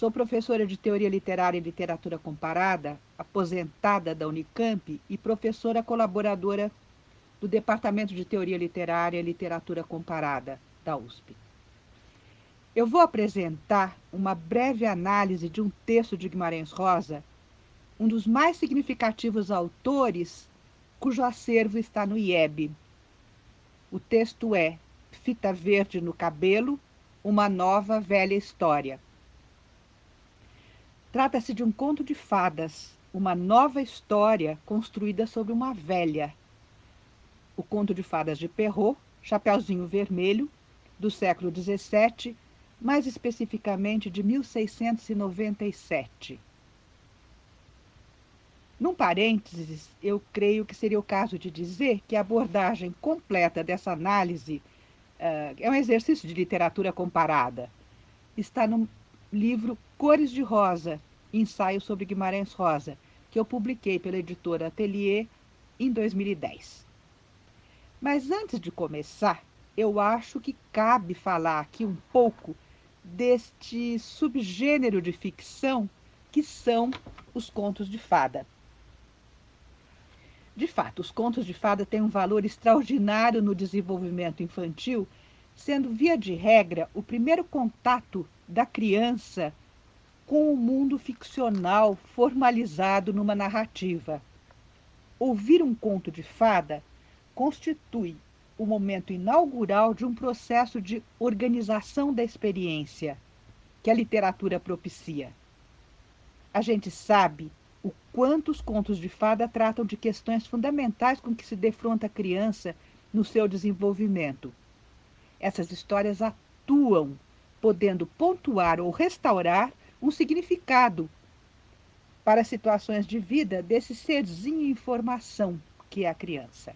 sou professora de Teoria Literária e Literatura Comparada, aposentada da Unicamp e professora colaboradora do Departamento de Teoria Literária e Literatura Comparada da USP. Eu vou apresentar uma breve análise de um texto de Guimarães Rosa, um dos mais significativos autores cujo acervo está no IEB. O texto é Fita Verde no Cabelo, uma nova velha história. Trata-se de um conto de fadas, uma nova história construída sobre uma velha. O conto de fadas de Perrault, Chapeuzinho Vermelho, do século XVII, mais especificamente de 1697. Num parênteses, eu creio que seria o caso de dizer que a abordagem completa dessa análise uh, é um exercício de literatura comparada. Está no livro Cores de Rosa, ensaio sobre Guimarães Rosa, que eu publiquei pela editora Atelier em 2010. Mas antes de começar, eu acho que cabe falar aqui um pouco deste subgênero de ficção que são os contos de fada. De fato, os contos de fada têm um valor extraordinário no desenvolvimento infantil, sendo, via de regra, o primeiro contato da criança com o mundo ficcional formalizado numa narrativa. Ouvir um conto de fada constitui o momento inaugural de um processo de organização da experiência que a literatura propicia. A gente sabe o quanto os contos de fada tratam de questões fundamentais com que se defronta a criança no seu desenvolvimento. Essas histórias atuam, podendo pontuar ou restaurar um significado para situações de vida desse serzinho em formação que é a criança.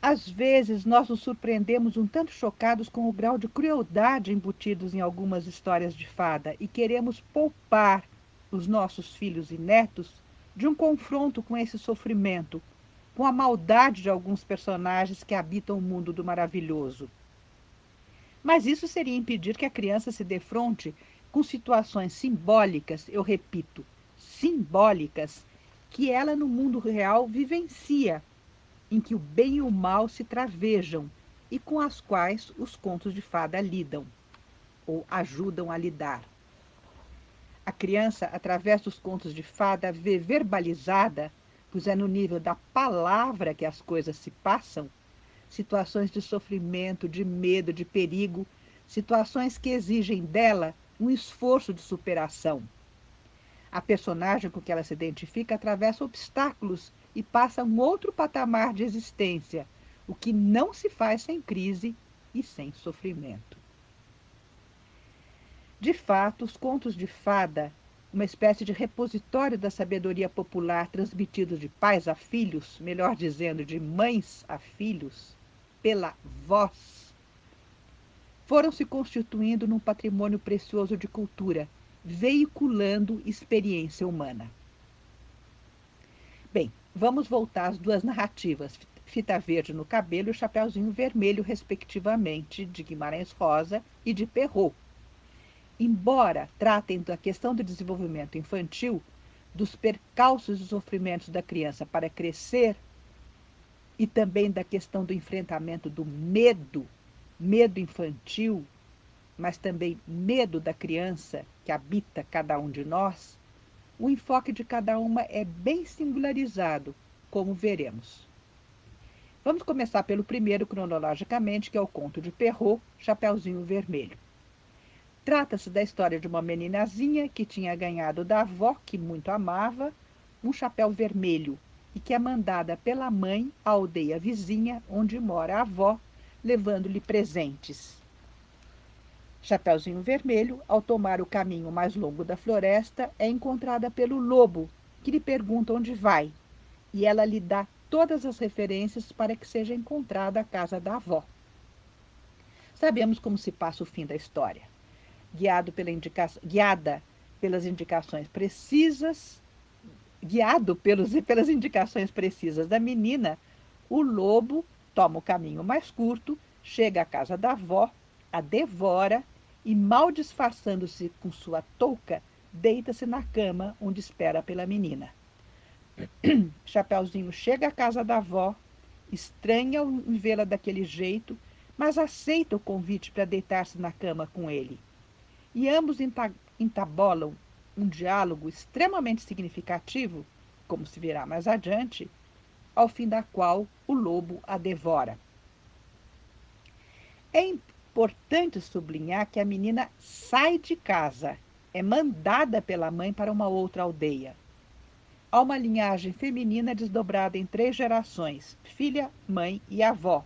Às vezes, nós nos surpreendemos um tanto chocados com o grau de crueldade embutidos em algumas histórias de fada e queremos poupar os nossos filhos e netos de um confronto com esse sofrimento, com a maldade de alguns personagens que habitam o mundo do maravilhoso. Mas isso seria impedir que a criança se defronte com situações simbólicas, eu repito, simbólicas, que ela no mundo real vivencia em que o bem e o mal se travejam e com as quais os contos de fada lidam ou ajudam a lidar. A criança, através dos contos de fada, vê verbalizada, pois é no nível da palavra que as coisas se passam, situações de sofrimento, de medo, de perigo, situações que exigem dela um esforço de superação. A personagem com que ela se identifica atravessa obstáculos e passa um outro patamar de existência, o que não se faz sem crise e sem sofrimento. De fato, os contos de fada, uma espécie de repositório da sabedoria popular transmitido de pais a filhos, melhor dizendo, de mães a filhos, pela voz, foram se constituindo num patrimônio precioso de cultura, veiculando experiência humana. Bem, Vamos voltar às duas narrativas, Fita Verde no Cabelo e Chapeuzinho Vermelho, respectivamente, de Guimarães Rosa e de Perrault. Embora tratem da questão do desenvolvimento infantil, dos percalços e sofrimentos da criança para crescer e também da questão do enfrentamento do medo, medo infantil, mas também medo da criança que habita cada um de nós, o enfoque de cada uma é bem singularizado, como veremos. Vamos começar pelo primeiro cronologicamente, que é o conto de Perrault, Chapeuzinho Vermelho. Trata-se da história de uma meninazinha que tinha ganhado da avó, que muito amava, um chapéu vermelho e que é mandada pela mãe à aldeia vizinha, onde mora a avó, levando-lhe presentes. Chapeuzinho Vermelho, ao tomar o caminho mais longo da floresta, é encontrada pelo lobo, que lhe pergunta onde vai. e ela lhe dá todas as referências para que seja encontrada a casa da avó. Sabemos como se passa o fim da história. Guiado pela indica... Guiada pelas indicações precisas, guiado pelos, pelas indicações precisas da menina, o lobo toma o caminho mais curto, chega à casa da avó, a devora e, mal disfarçando-se com sua touca, deita-se na cama onde espera pela menina. Chapeuzinho chega à casa da avó, estranha vê-la daquele jeito, mas aceita o convite para deitar-se na cama com ele. E ambos entabolam um diálogo extremamente significativo, como se verá mais adiante, ao fim da qual o lobo a devora. É importante sublinhar que a menina sai de casa, é mandada pela mãe para uma outra aldeia. Há uma linhagem feminina desdobrada em três gerações: filha, mãe e avó.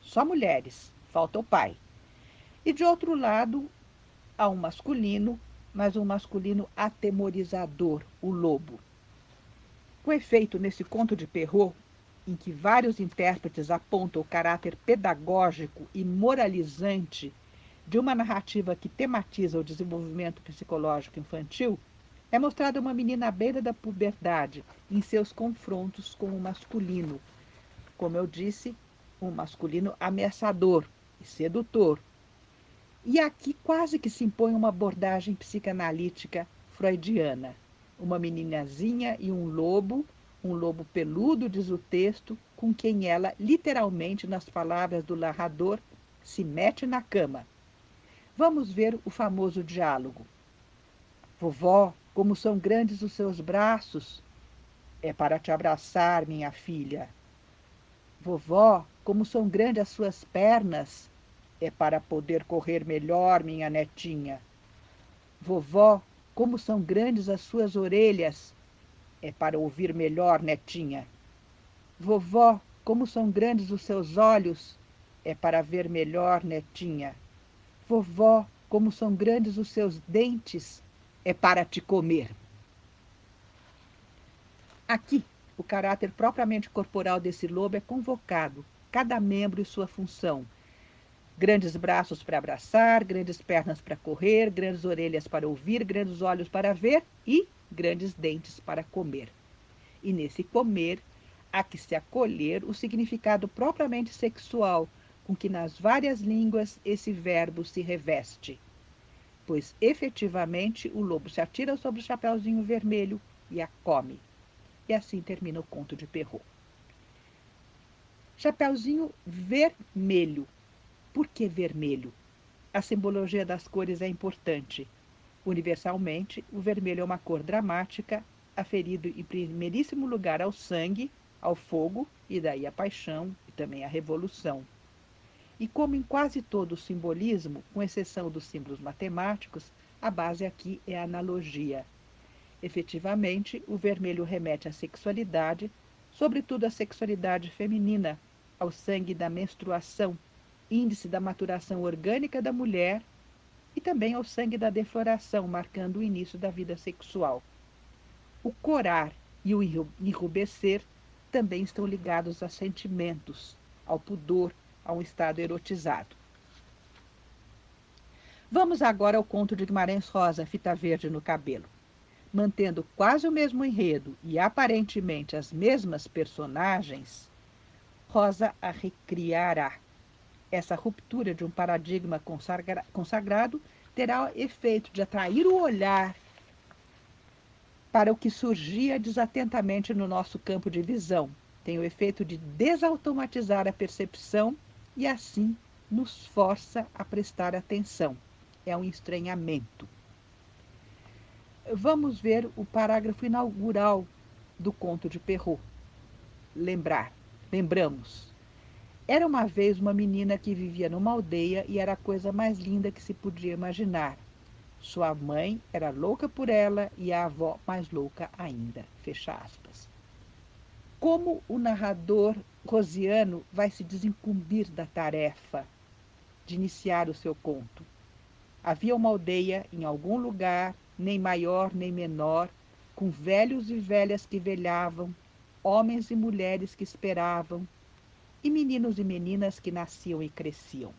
Só mulheres, falta o pai. E de outro lado, há um masculino, mas um masculino atemorizador, o lobo. Com efeito, nesse conto de Perrault, em que vários intérpretes apontam o caráter pedagógico e moralizante de uma narrativa que tematiza o desenvolvimento psicológico infantil, é mostrada uma menina à beira da puberdade em seus confrontos com o masculino. Como eu disse, um masculino ameaçador e sedutor. E aqui quase que se impõe uma abordagem psicanalítica freudiana. Uma meninazinha e um lobo, um lobo peludo, diz o texto, com quem ela, literalmente, nas palavras do narrador, se mete na cama. Vamos ver o famoso diálogo. Vovó, como são grandes os seus braços. É para te abraçar, minha filha. Vovó, como são grandes as suas pernas. É para poder correr melhor, minha netinha. Vovó, como são grandes as suas orelhas. É para ouvir melhor, netinha. Vovó, como são grandes os seus olhos. É para ver melhor, netinha. Vovó, como são grandes os seus dentes é para te comer. Aqui, o caráter propriamente corporal desse lobo é convocado, cada membro e sua função. Grandes braços para abraçar, grandes pernas para correr, grandes orelhas para ouvir, grandes olhos para ver e grandes dentes para comer. E nesse comer há que se acolher o significado propriamente sexual com que nas várias línguas esse verbo se reveste pois efetivamente o lobo se atira sobre o chapeuzinho vermelho e a come. E assim termina o conto de Perrault. Chapeuzinho vermelho. Por que vermelho? A simbologia das cores é importante. Universalmente, o vermelho é uma cor dramática, aferido em primeiríssimo lugar ao sangue, ao fogo e daí à paixão e também à revolução. E como em quase todo o simbolismo, com exceção dos símbolos matemáticos, a base aqui é a analogia. Efetivamente, o vermelho remete à sexualidade, sobretudo à sexualidade feminina, ao sangue da menstruação, índice da maturação orgânica da mulher, e também ao sangue da defloração, marcando o início da vida sexual. O corar e o enrubescer também estão ligados a sentimentos, ao pudor, a um estado erotizado. Vamos agora ao conto de Guimarães Rosa, Fita Verde no Cabelo. Mantendo quase o mesmo enredo e aparentemente as mesmas personagens, Rosa a recriará. Essa ruptura de um paradigma consagra consagrado terá o efeito de atrair o olhar para o que surgia desatentamente no nosso campo de visão. Tem o efeito de desautomatizar a percepção e assim nos força a prestar atenção. É um estranhamento. Vamos ver o parágrafo inaugural do conto de Perrault. Lembrar, lembramos. Era uma vez uma menina que vivia numa aldeia e era a coisa mais linda que se podia imaginar. Sua mãe era louca por ela e a avó mais louca ainda. Fecha aspas. Como o narrador Rosiano vai se desincumbir da tarefa de iniciar o seu conto. Havia uma aldeia em algum lugar, nem maior nem menor, com velhos e velhas que velhavam, homens e mulheres que esperavam, e meninos e meninas que nasciam e cresciam.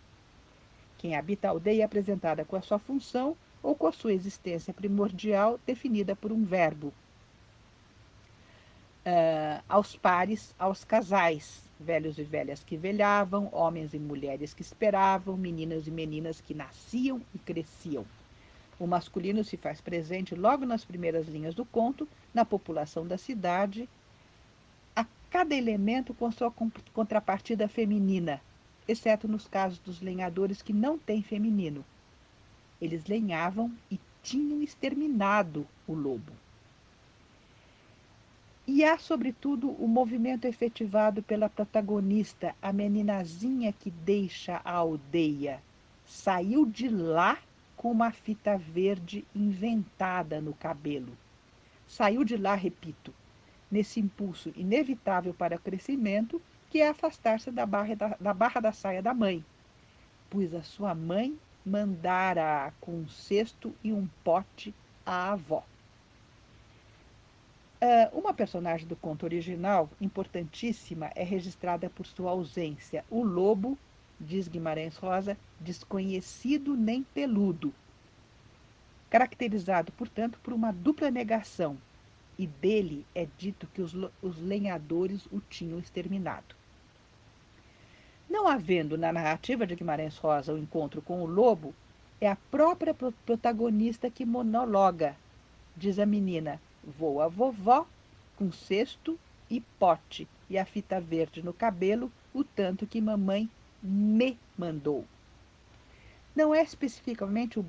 Quem habita a aldeia é apresentada com a sua função ou com a sua existência primordial definida por um verbo. Uh, aos pares, aos casais, velhos e velhas que velhavam, homens e mulheres que esperavam, meninos e meninas que nasciam e cresciam. O masculino se faz presente logo nas primeiras linhas do conto, na população da cidade, cada elemento com sua contrapartida feminina, exceto nos casos dos lenhadores que não têm feminino. Eles lenhavam e tinham exterminado o lobo. E há, sobretudo, o movimento efetivado pela protagonista, a meninazinha que deixa a aldeia. Saiu de lá com uma fita verde inventada no cabelo. Saiu de lá, repito, nesse impulso inevitável para o crescimento, que é afastar-se da barra da, barra da saia da mãe, pois a sua mãe mandara com um cesto e um pote à avó. Uh, uma personagem do conto original, importantíssima, é registrada por sua ausência. O lobo, diz Guimarães Rosa, desconhecido nem peludo. Caracterizado, portanto, por uma dupla negação, e dele é dito que os, os lenhadores o tinham exterminado. Não havendo na narrativa de Guimarães Rosa o encontro com o lobo, é a própria protagonista que monologa. Diz a menina: Vou a vovó com cesto e pote e a fita verde no cabelo, o tanto que mamãe me mandou. Não é especificamente o,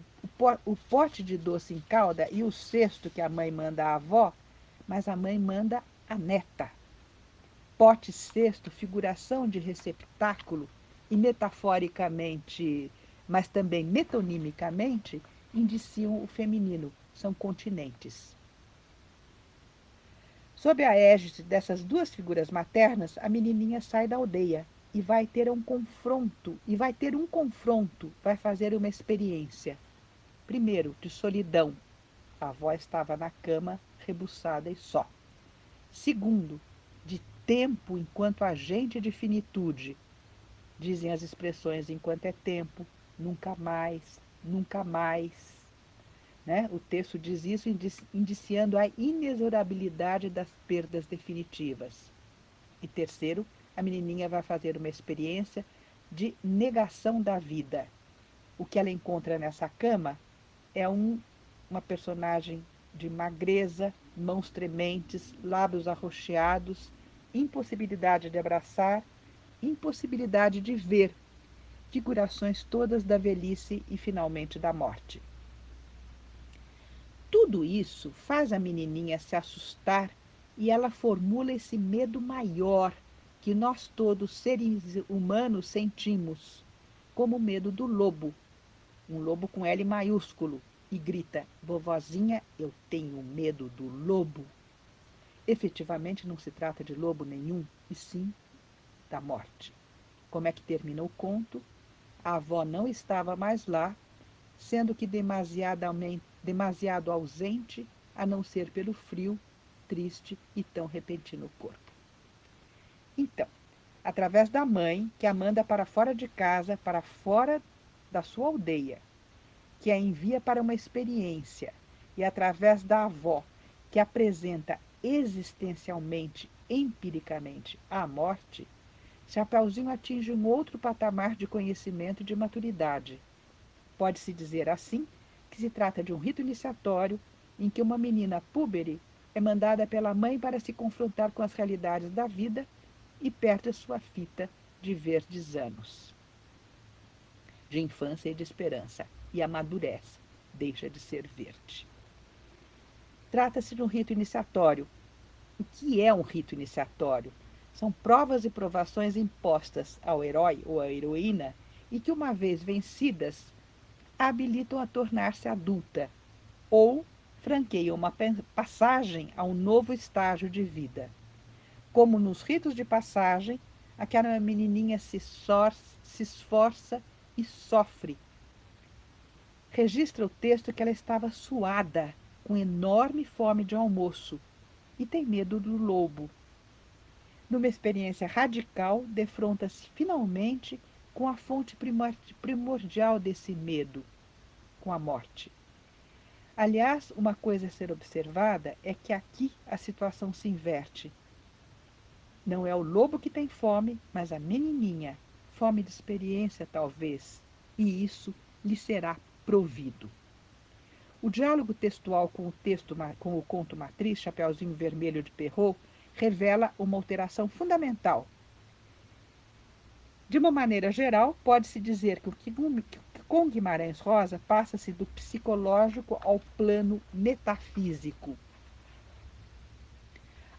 o, pote de doce em calda e o cesto que a mãe manda à avó, mas a mãe manda a neta. Pote cesto, figuração de receptáculo e metaforicamente, mas também metonimicamente, indiciam o feminino, são continentes. Sob a égide dessas duas figuras maternas, a menininha sai da aldeia e vai ter um confronto, e vai ter um confronto, vai fazer uma experiência. Primeiro, de solidão. A avó estava na cama, rebuçada e só. Segundo, de tempo enquanto agente de finitude. Dizem as expressões enquanto é tempo, nunca mais, nunca mais. Né? O texto diz isso indiciando a inexorabilidade das perdas definitivas. E terceiro, a menininha vai fazer uma experiência de negação da vida. O que ela encontra nessa cama é um, uma personagem de magreza, mãos trementes, lábios arroxeados, impossibilidade de abraçar, impossibilidade de ver, figurações todas da velhice e finalmente da morte. Tudo isso faz a menininha se assustar e ela formula esse medo maior que nós todos, seres humanos, sentimos, como o medo do lobo, um lobo com L maiúsculo, e grita: Vovozinha, eu tenho medo do lobo. Efetivamente não se trata de lobo nenhum, e sim da morte. Como é que termina o conto? A avó não estava mais lá, sendo que demasiadamente demasiado ausente, a não ser pelo frio, triste e tão repentino corpo. Então, através da mãe, que a manda para fora de casa, para fora da sua aldeia, que a envia para uma experiência, e através da avó, que apresenta existencialmente, empiricamente, a morte, Chapeuzinho atinge um outro patamar de conhecimento e de maturidade. Pode-se dizer assim que se trata de um rito iniciatório em que uma menina púbere é mandada pela mãe para se confrontar com as realidades da vida e perde sua fita de verdes anos. De infância e de esperança, e amadurece, deixa de ser verde. Trata-se de um rito iniciatório. O que é um rito iniciatório? São provas e provações impostas ao herói ou à heroína e que, uma vez vencidas, habilitam a tornar-se adulta ou franqueiam uma passagem a um novo estágio de vida. Como nos ritos de passagem, aquela menininha se, se esforça e sofre. Registra o texto que ela estava suada, com enorme fome de almoço, e tem medo do lobo. numa experiência radical, defronta-se finalmente com a fonte primordial desse medo, com a morte. Aliás, uma coisa a ser observada é que aqui a situação se inverte. Não é o lobo que tem fome, mas a menininha, fome de experiência talvez, e isso lhe será provido. O diálogo textual com o texto com o conto matriz Chapeuzinho Vermelho de Perrault revela uma alteração fundamental. De uma maneira geral, pode-se dizer que o que com Guimarães Rosa passa-se do psicológico ao plano metafísico.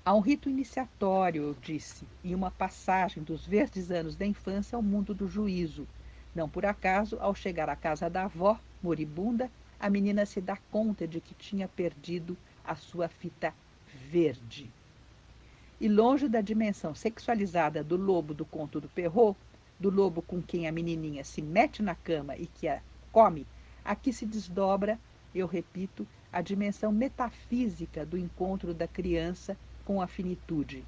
Há um rito iniciatório, eu disse, e uma passagem dos verdes anos da infância ao mundo do juízo. Não por acaso, ao chegar à casa da avó, moribunda, a menina se dá conta de que tinha perdido a sua fita verde. E longe da dimensão sexualizada do lobo do conto do Perrault, do lobo com quem a menininha se mete na cama e que a come, aqui se desdobra, eu repito, a dimensão metafísica do encontro da criança com a finitude.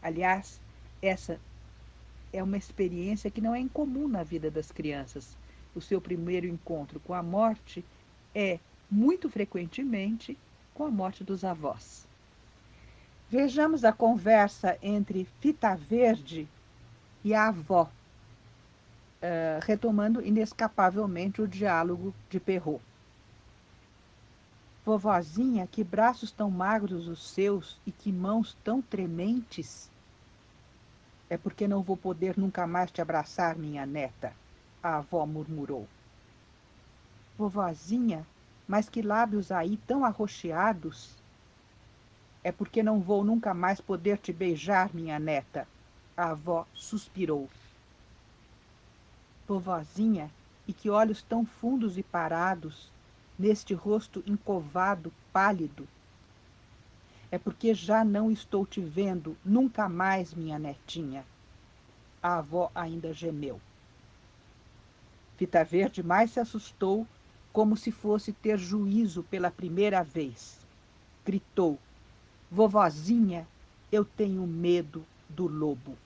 Aliás, essa é uma experiência que não é incomum na vida das crianças. O seu primeiro encontro com a morte é, muito frequentemente, com a morte dos avós. Vejamos a conversa entre Fita Verde e a avó, uh, retomando inescapavelmente o diálogo de Perrault. Vovozinha, que braços tão magros os seus e que mãos tão trementes. É porque não vou poder nunca mais te abraçar, minha neta, a avó murmurou. Vovozinha, mas que lábios aí tão arroxeados. É porque não vou nunca mais poder te beijar, minha neta, a avó suspirou. Vovozinha, e que olhos tão fundos e parados, neste rosto encovado, pálido. É porque já não estou te vendo nunca mais, minha netinha. A avó ainda gemeu. Fita Verde mais se assustou, como se fosse ter juízo pela primeira vez. Gritou: Vovozinha, eu tenho medo do lobo.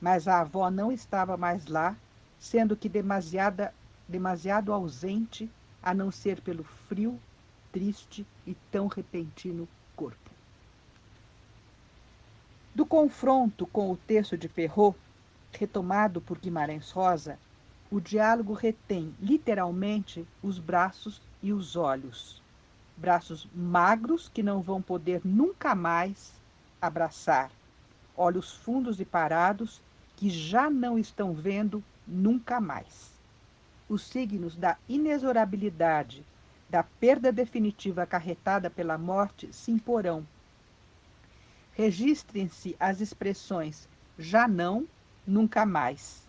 Mas a avó não estava mais lá, sendo que demasiada, demasiado ausente a não ser pelo frio, triste e tão repentino. Do confronto com o texto de Perrault, retomado por Guimarães Rosa, o diálogo retém literalmente os braços e os olhos. Braços magros que não vão poder nunca mais abraçar. Olhos fundos e parados que já não estão vendo nunca mais os signos da inexorabilidade, da perda definitiva acarretada pela morte se imporão. Registrem-se as expressões já não, nunca mais.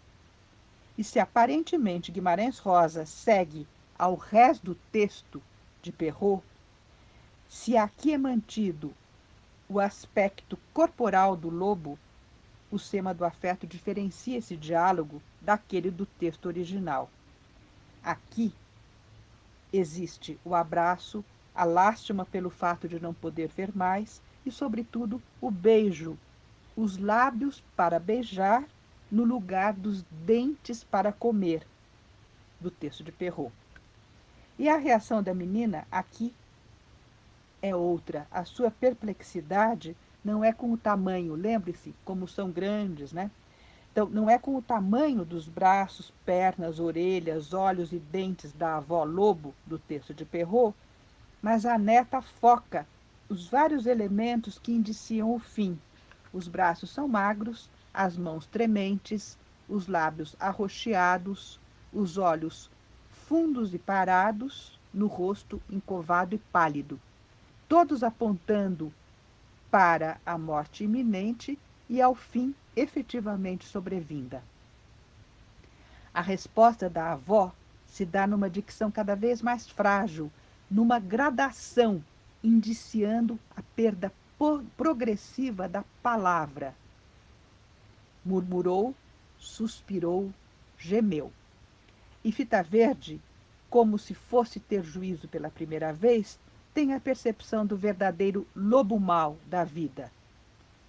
E se aparentemente Guimarães Rosa segue ao resto do texto de Perrault, se aqui é mantido o aspecto corporal do lobo, o sema do afeto diferencia esse diálogo daquele do texto original. Aqui existe o abraço, a lástima pelo fato de não poder ver mais e, sobretudo, o beijo, os lábios para beijar no lugar dos dentes para comer, do texto de Perrault. E a reação da menina aqui é outra. A sua perplexidade não é com o tamanho, lembre-se como são grandes, né? Então, não é com o tamanho dos braços, pernas, orelhas, olhos e dentes da avó lobo, do texto de Perrault, mas a neta foca os vários elementos que indiciam o fim. Os braços são magros, as mãos trementes, os lábios arroxeados, os olhos fundos e parados, no rosto encovado e pálido, todos apontando para a morte iminente e ao fim efetivamente sobrevinda. A resposta da avó se dá numa dicção cada vez mais frágil, numa gradação, indiciando a perda progressiva da palavra. Murmurou, suspirou, gemeu. E Fita Verde, como se fosse ter juízo pela primeira vez, tem a percepção do verdadeiro lobo mau da vida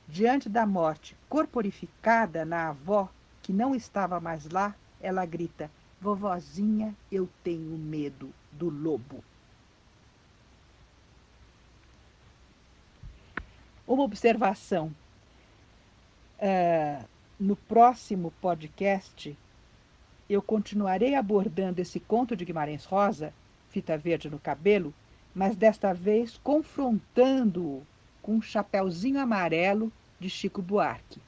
Diante da morte corporificada na avó, que não estava mais lá, ela grita: Vovozinha, eu tenho medo do lobo. Uma observação. Uh, no próximo podcast, eu continuarei abordando esse conto de Guimarães Rosa, Fita Verde no Cabelo, mas desta vez confrontando-o com um chapéuzinho amarelo de Chico Buarque.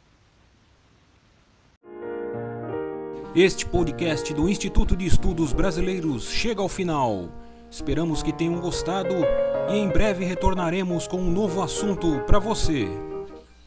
Este podcast do Instituto de Estudos Brasileiros chega ao final. Esperamos que tenham gostado e em breve retornaremos com um novo assunto para você.